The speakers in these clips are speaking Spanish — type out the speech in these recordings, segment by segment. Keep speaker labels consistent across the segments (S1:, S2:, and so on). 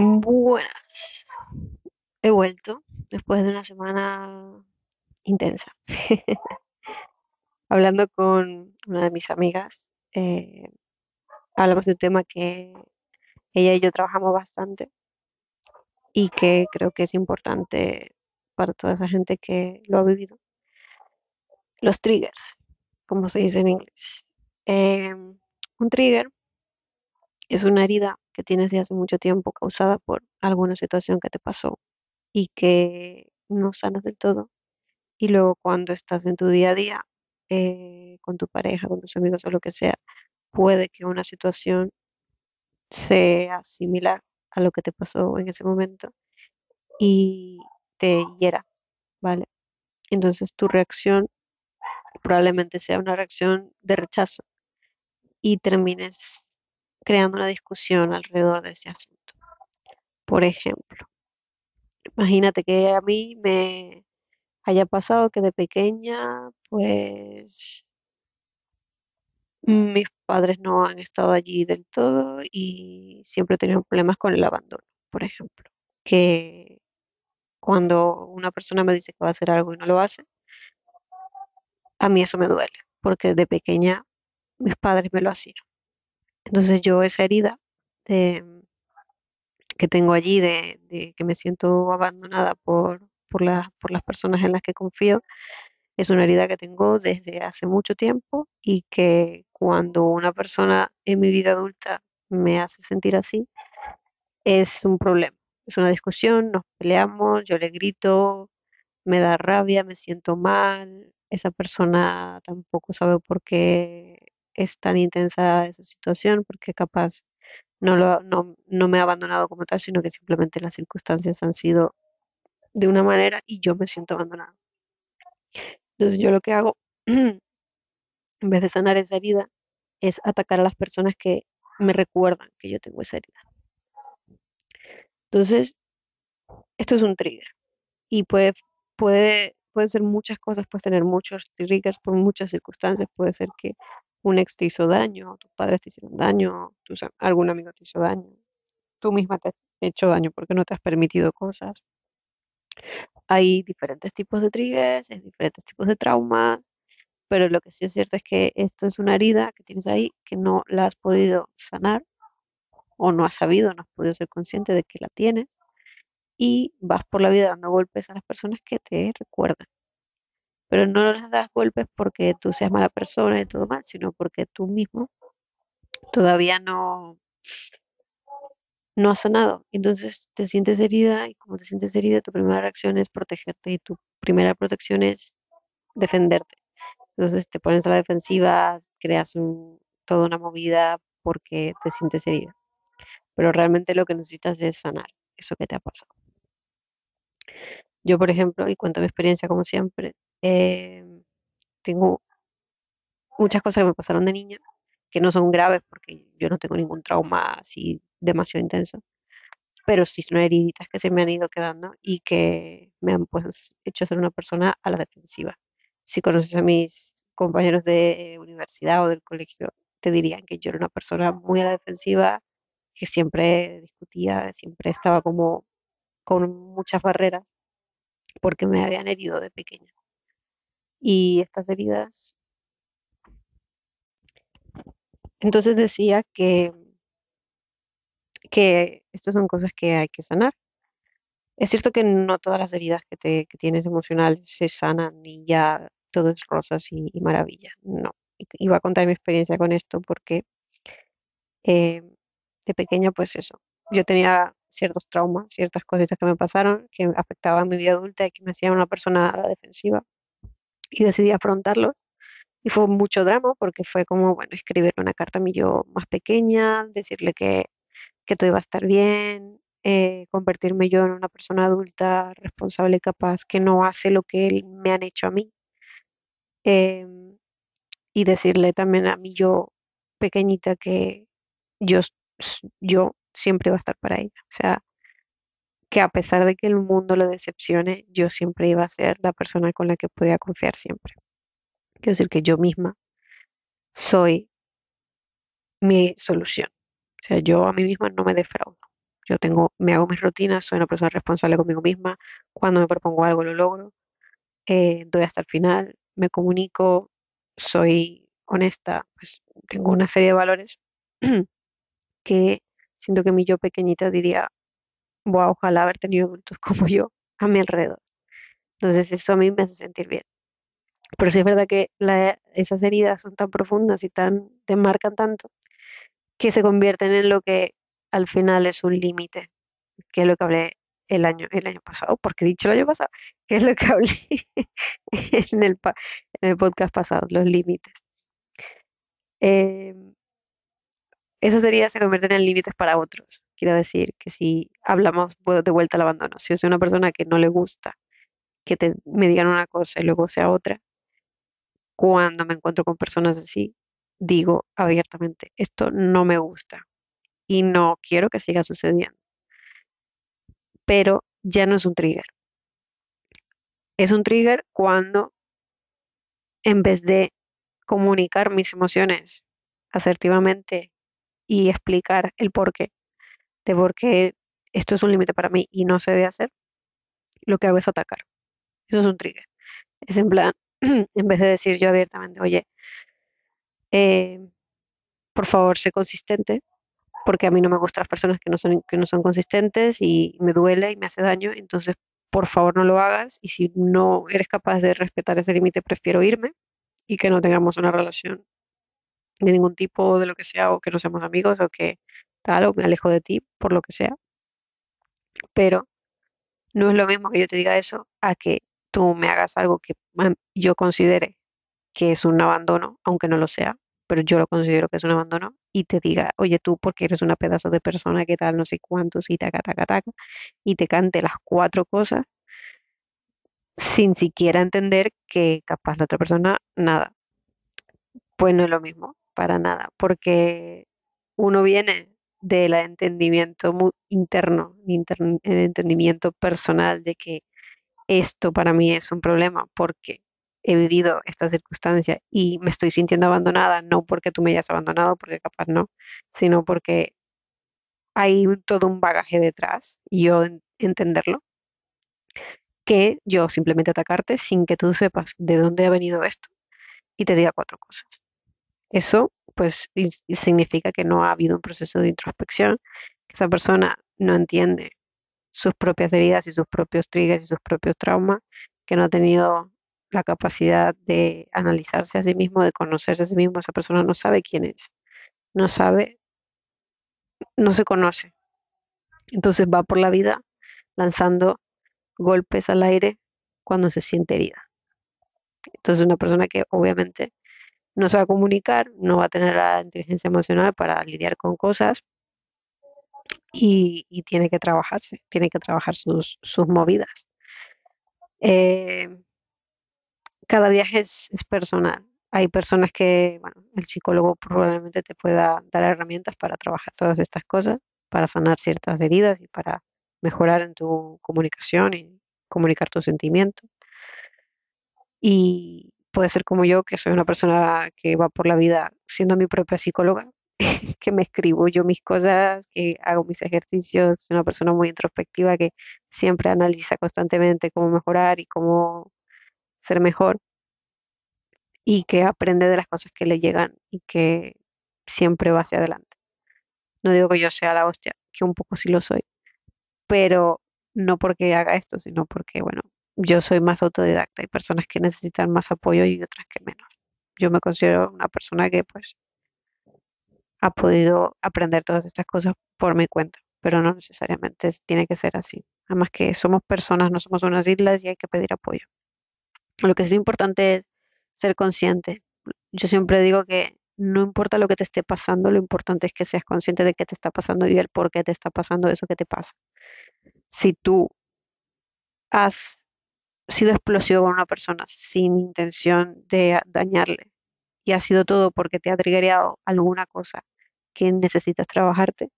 S1: Buenas. He vuelto después de una semana intensa. Hablando con una de mis amigas, eh, hablamos de un tema que ella y yo trabajamos bastante y que creo que es importante para toda esa gente que lo ha vivido. Los triggers, como se dice en inglés. Eh, un trigger es una herida que tienes de hace mucho tiempo causada por alguna situación que te pasó y que no sanas del todo. Y luego cuando estás en tu día a día, eh, con tu pareja, con tus amigos o lo que sea, puede que una situación sea similar a lo que te pasó en ese momento y te hiera, ¿vale? Entonces tu reacción probablemente sea una reacción de rechazo y termines creando una discusión alrededor de ese asunto. Por ejemplo, imagínate que a mí me haya pasado que de pequeña, pues mis padres no han estado allí del todo y siempre he tenido problemas con el abandono, por ejemplo. Que cuando una persona me dice que va a hacer algo y no lo hace, a mí eso me duele, porque de pequeña mis padres me lo hacían. Entonces yo esa herida que tengo allí, de, que me siento abandonada por, por las personas en las que confío, es una herida que tengo desde hace mucho tiempo y que cuando una persona en mi vida adulta me hace sentir así, es un problema. Es una discusión, nos peleamos, yo le grito, me da rabia, me siento mal, esa persona tampoco sabe por qué es tan intensa esa situación, porque capaz no, lo, no, no me ha abandonado como tal, sino que simplemente las circunstancias han sido de una manera y yo me siento abandonada. Entonces yo lo que hago, en vez de sanar esa herida, es atacar a las personas que me recuerdan que yo tengo esa herida. Entonces, esto es un trigger y puede, puede, puede ser muchas cosas, puedes tener muchos triggers por muchas circunstancias, puede ser que un ex te hizo daño, tus padres te hicieron daño, algún amigo te hizo daño, tú misma te has hecho daño porque no te has permitido cosas. Hay diferentes tipos de triggers, hay diferentes tipos de traumas, pero lo que sí es cierto es que esto es una herida que tienes ahí que no la has podido sanar o no has sabido, no has podido ser consciente de que la tienes y vas por la vida dando golpes a las personas que te recuerdan. Pero no les das golpes porque tú seas mala persona y todo mal, sino porque tú mismo todavía no, no has sanado. Entonces te sientes herida y como te sientes herida, tu primera reacción es protegerte y tu primera protección es defenderte. Entonces te pones a la defensiva, creas un, toda una movida porque te sientes herida. Pero realmente lo que necesitas es sanar eso que te ha pasado. Yo, por ejemplo, y cuento mi experiencia como siempre, eh, tengo muchas cosas que me pasaron de niña que no son graves porque yo no tengo ningún trauma así demasiado intenso, pero sí son heriditas que se me han ido quedando y que me han pues hecho ser una persona a la defensiva. Si conoces a mis compañeros de universidad o del colegio, te dirían que yo era una persona muy a la defensiva, que siempre discutía, siempre estaba como con muchas barreras porque me habían herido de pequeña. Y estas heridas, entonces decía que, que estas son cosas que hay que sanar. Es cierto que no todas las heridas que, te, que tienes emocionales se sanan y ya todo es rosas y, maravilla. No. Iba a contar mi experiencia con esto porque eh, de pequeña, pues eso, yo tenía ciertos traumas, ciertas cositas que me pasaron que afectaban mi vida adulta y que me hacían una persona a la defensiva y decidí afrontarlo Y fue mucho drama porque fue como, bueno, escribirle una carta a mi yo más pequeña, decirle que, que todo iba a estar bien, eh, convertirme yo en una persona adulta, responsable y capaz, que no hace lo que me han hecho a mí. em, y decirle también a mi yo pequeñita que yo, yo siempre iba a estar para ella. O sea, que a pesar de que el mundo le decepcione, yo siempre iba a ser la persona con la que podía confiar siempre. Quiero decir que yo misma soy mi solución. O sea, yo a mí misma no me defraudo. Yo tengo, me hago mis rutinas, soy una persona responsable conmigo misma. Cuando me propongo algo lo logro, eh, doy hasta el final, me comunico, soy honesta, pues tengo una serie de valores que siento que mi yo pequeñita diría, wow, ojalá haber tenido adultos como yo a mi alrededor. Entonces eso a mí me hace sentir bien. Pero sí es verdad que esas heridas son tan profundas y tan, te marcan tanto que se convierten en lo que al final es un límite, que es lo que hablé el año, el año pasado, porque dicho el año pasado, que es lo que hablé en el, en el podcast pasado, los límites. Eh, esas heridas se convierten en límites para otros. Quiero decir que si hablamos de vuelta al abandono, si soy una persona que no le gusta que me digan una cosa y luego sea otra, cuando me encuentro con personas así, digo abiertamente, esto no me gusta y no quiero que siga sucediendo, pero ya no es un trigger. Es un trigger cuando en vez de comunicar mis emociones asertivamente y explicar el porqué de por qué esto es un límite para mí y no se debe hacer, lo que hago es atacar. Eso es un trigger. Es en plan, en vez de decir yo abiertamente, oye, eh, por favor, sé consistente, porque a mí no me gustan las personas que no son, que no son consistentes y me duele y me hace daño, entonces por favor no lo hagas y si no eres capaz de respetar ese límite, prefiero irme y que no tengamos una relación de ningún tipo, de lo que sea, o que no seamos amigos o que tal, o me alejo de ti por lo que sea, pero no es lo mismo que yo te diga eso a que tú me hagas algo que yo considere que es un abandono, aunque no lo sea, pero yo lo considero que es un abandono, y te diga, oye, tú porque eres una pedazo de persona que tal, no sé cuántos, y taca, taca, taca, y te cante las cuatro cosas sin siquiera entender que capaz la otra persona nada. Pues no es lo mismo, para nada, porque uno viene del entendimiento interno, intern- el entendimiento personal de que esto para mí es un problema porque he vivido esta circunstancia y me estoy sintiendo abandonada, no porque tú me hayas abandonado, porque capaz no, sino porque hay todo un bagaje detrás y yo en- entenderlo, que yo simplemente atacarte sin que tú sepas de dónde ha venido esto y te diga cuatro cosas. Eso, pues, significa que no ha habido un proceso de introspección, que esa persona no entiende sus propias heridas y sus propios triggers y sus propios traumas, que no ha tenido la capacidad de analizarse a sí mismo, de conocerse a sí mismo, esa persona no sabe quién es, no sabe, no se conoce. Entonces va por la vida lanzando golpes al aire cuando se siente herida. Entonces una persona que obviamente no se va a comunicar, no va a tener la inteligencia emocional para lidiar con cosas y, tiene que trabajarse, tiene que trabajar sus, sus movidas. Eh, cada viaje es, es personal. Hay personas que, bueno, el psicólogo probablemente te pueda dar herramientas para trabajar todas estas cosas, para sanar ciertas heridas y para mejorar en tu comunicación y comunicar tus sentimientos. Y puede ser como yo, que soy una persona que va por la vida siendo mi propia psicóloga, que me escribo yo mis cosas, que hago mis ejercicios, soy una persona muy introspectiva que siempre analiza constantemente cómo mejorar y cómo ser mejor y que aprende de las cosas que le llegan y que siempre va hacia adelante. No digo que yo sea la hostia, que un poco sí lo soy, pero no porque haga esto, sino porque, bueno, yo soy más autodidacta. Hay personas que necesitan más apoyo y otras que menos. Yo me considero una persona que pues ha podido aprender todas estas cosas por mi cuenta, pero no necesariamente es- tiene que ser así. Además que somos personas, no somos unas islas y hay que pedir apoyo. Lo que es importante es ser consciente. Yo siempre digo que no importa lo que te esté pasando, lo importante es que seas consciente de qué te está pasando y el por qué te está pasando eso que te pasa. Si tú has sido explosivo con una persona sin intención de dañarle y ha sido todo porque te ha triggerado alguna cosa que necesitas trabajarte,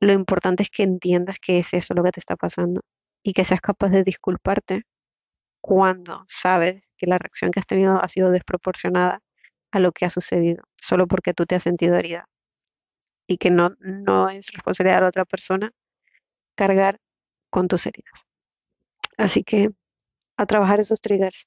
S1: lo importante es que entiendas que es eso lo que te está pasando y que seas capaz de disculparte cuando sabes que la reacción que has tenido ha sido desproporcionada a lo que ha sucedido, solo porque tú te has sentido herida. y que no, no es responsabilidad de la otra persona cargar con tus heridas. Así que a trabajar esos triggers.